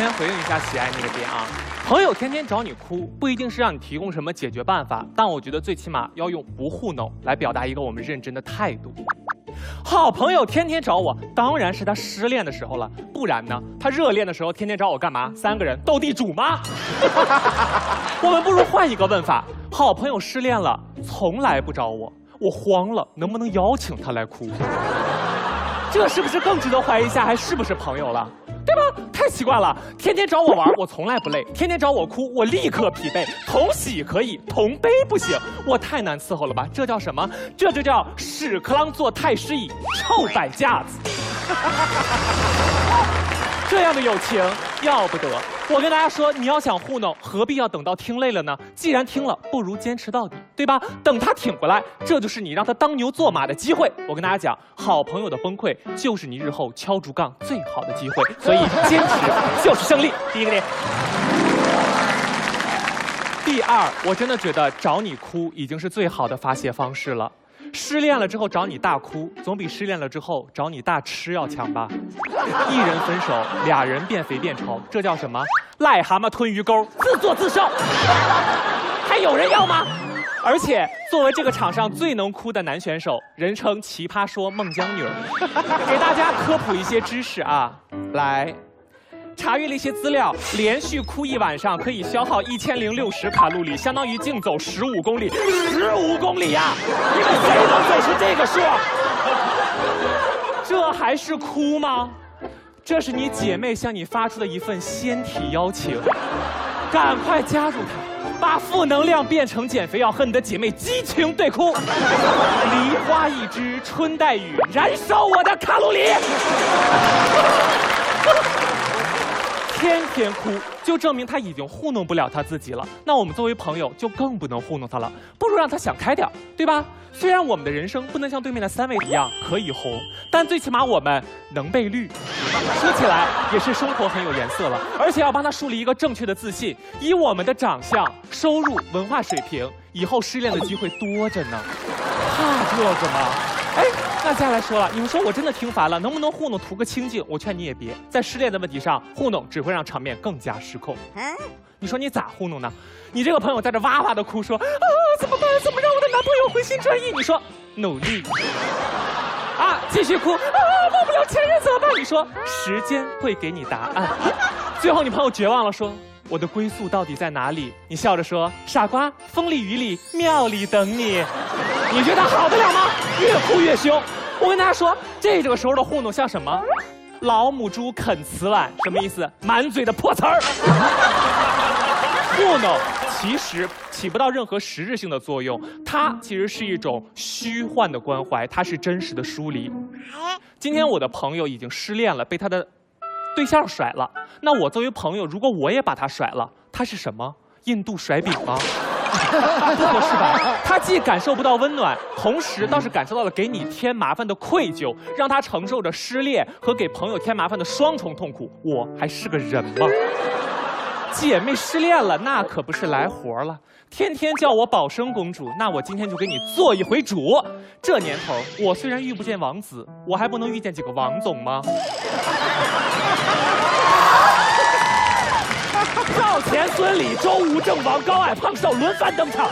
先回应一下喜爱那个点啊，朋友天天找你哭，不一定是让你提供什么解决办法，但我觉得最起码要用不糊弄来表达一个我们认真的态度。好朋友天天找我，当然是他失恋的时候了，不然呢？他热恋的时候天天找我干嘛？三个人斗地主吗？我们不如换一个问法：好朋友失恋了，从来不找我，我慌了，能不能邀请他来哭？这是不是更值得怀疑一下，还是不是朋友了？对吧？太奇怪了，天天找我玩，我从来不累；天天找我哭，我立刻疲惫。同喜可以，同悲不行，我太难伺候了吧？这叫什么？这就叫屎壳郎做太师椅，臭摆架子。这样的友情要不得。我跟大家说，你要想糊弄，何必要等到听累了呢？既然听了，不如坚持到底，对吧？等他挺过来，这就是你让他当牛做马的机会。我跟大家讲，好朋友的崩溃就是你日后敲竹杠最好的机会。所以坚持就是胜利。第一个点。第二，我真的觉得找你哭已经是最好的发泄方式了。失恋了之后找你大哭，总比失恋了之后找你大吃要强吧？一人分手，俩人变肥变丑，这叫什么？癞蛤蟆吞鱼钩，自作自受。还有人要吗？而且作为这个场上最能哭的男选手，人称奇葩说孟姜女，给大家科普一些知识啊，来。查阅了一些资料，连续哭一晚上可以消耗一千零六十卡路里，相当于竞走十五公里。十五公里呀！你们谁能走出这个数？这还是哭吗？这是你姐妹向你发出的一份仙体邀请，赶快加入她，把负能量变成减肥药，和你的姐妹激情对哭。梨花一枝，春带雨，燃烧我的卡路里。天天哭，就证明他已经糊弄不了他自己了。那我们作为朋友，就更不能糊弄他了。不如让他想开点，对吧？虽然我们的人生不能像对面的三位一样可以红，但最起码我们能被绿。说起来也是生活很有颜色了，而且要帮他树立一个正确的自信。以我们的长相、收入、文化水平，以后失恋的机会多着呢。怕这个吗？哎。那接下来说了，你们说我真的听烦了，能不能糊弄图个清静？我劝你也别在失恋的问题上糊弄，只会让场面更加失控。你说你咋糊弄呢？你这个朋友在这哇哇的哭说啊，怎么办？怎么让我的男朋友回心转意？你说努力啊，继续哭啊，忘不了前任怎么办？你说时间会给你答案。最后你朋友绝望了，说我的归宿到底在哪里？你笑着说傻瓜，风里雨里庙里等你。你觉得好得了吗？越哭越凶。我跟大家说，这个时候的糊弄像什么？老母猪啃瓷碗，什么意思？满嘴的破词儿。糊弄其实起不到任何实质性的作用，它其实是一种虚幻的关怀，它是真实的疏离。今天我的朋友已经失恋了，被他的对象甩了。那我作为朋友，如果我也把他甩了，他是什么？印度甩饼吗？不合适吧？他既感受不到温暖，同时倒是感受到了给你添麻烦的愧疚，让他承受着失恋和给朋友添麻烦的双重痛苦。我还是个人吗？姐妹失恋了，那可不是来活了。天天叫我宝生公主，那我今天就给你做一回主。这年头，我虽然遇不见王子，我还不能遇见几个王总吗？赵钱孙李周吴郑王高矮胖瘦轮番登场。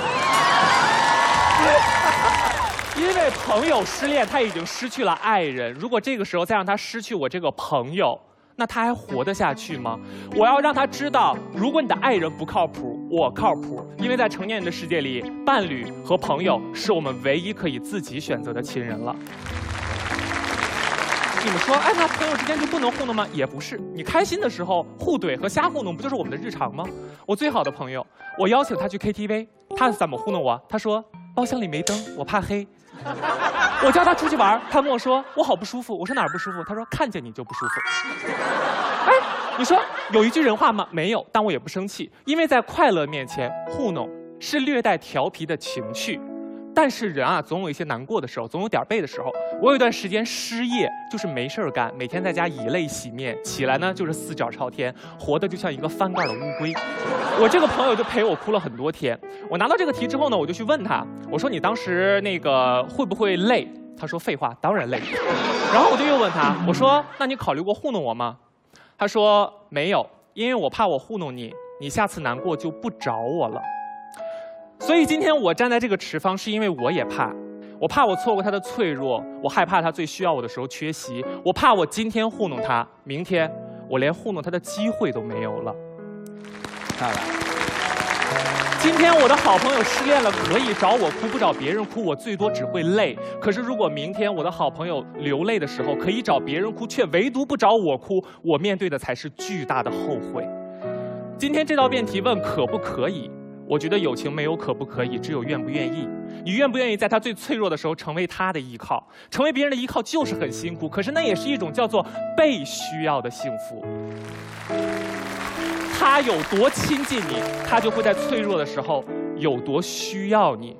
因为朋友失恋，他已经失去了爱人。如果这个时候再让他失去我这个朋友，那他还活得下去吗？我要让他知道，如果你的爱人不靠谱，我靠谱。因为在成年人的世界里，伴侣和朋友是我们唯一可以自己选择的亲人了。你说，哎，那朋友之间就不能糊弄吗？也不是，你开心的时候互怼和瞎糊弄，不就是我们的日常吗？我最好的朋友，我邀请他去 KTV，他怎么糊弄我？他说包厢里没灯，我怕黑。我叫他出去玩，他跟我说我好不舒服。我说哪儿不舒服？他说看见你就不舒服。哎，你说有一句人话吗？没有，但我也不生气，因为在快乐面前糊弄是略带调皮的情趣。但是人啊，总有一些难过的时候，总有点背的时候。我有一段时间失业，就是没事儿干，每天在家以泪洗面，起来呢就是四脚朝天，活的就像一个翻盖的乌龟。我这个朋友就陪我哭了很多天。我拿到这个题之后呢，我就去问他，我说你当时那个会不会累？他说废话，当然累。然后我就又问他，我说那你考虑过糊弄我吗？他说没有。因为我怕我糊弄你，你下次难过就不找我了。所以今天我站在这个池方，是因为我也怕，我怕我错过他的脆弱，我害怕他最需要我的时候缺席，我怕我今天糊弄他，明天我连糊弄他的机会都没有了。漂亮。今天我的好朋友失恋了，可以找我哭，不找别人哭，我最多只会累。可是如果明天我的好朋友流泪的时候，可以找别人哭，却唯独不找我哭，我面对的才是巨大的后悔。今天这道辩题问可不可以？我觉得友情没有可不可以，只有愿不愿意。你愿不愿意在他最脆弱的时候成为他的依靠？成为别人的依靠就是很辛苦，可是那也是一种叫做被需要的幸福。他有多亲近你，他就会在脆弱的时候有多需要你。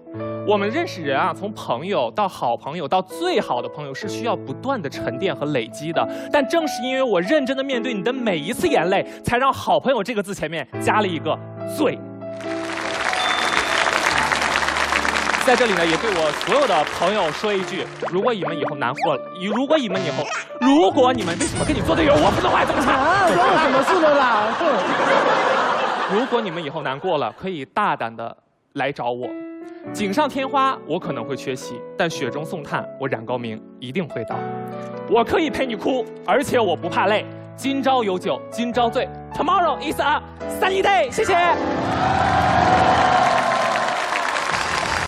我们认识人啊，从朋友到好朋友到最好的朋友，是需要不断的沉淀和累积的。但正是因为我认真的面对你的每一次眼泪，才让“好朋友”这个字前面加了一个“最”。在这里呢，也对我所有的朋友说一句：如果你们以后难过了，如果你们以后，如果你们为什么跟你做队友，我不能话这么差？啊，关我什么事了啦？如果你们以后难过了，可以大胆的来找我。锦上添花，我可能会缺席，但雪中送炭，我冉高明一定会到。我可以陪你哭，而且我不怕累。今朝有酒今朝醉，Tomorrow is a sunny day。谢谢。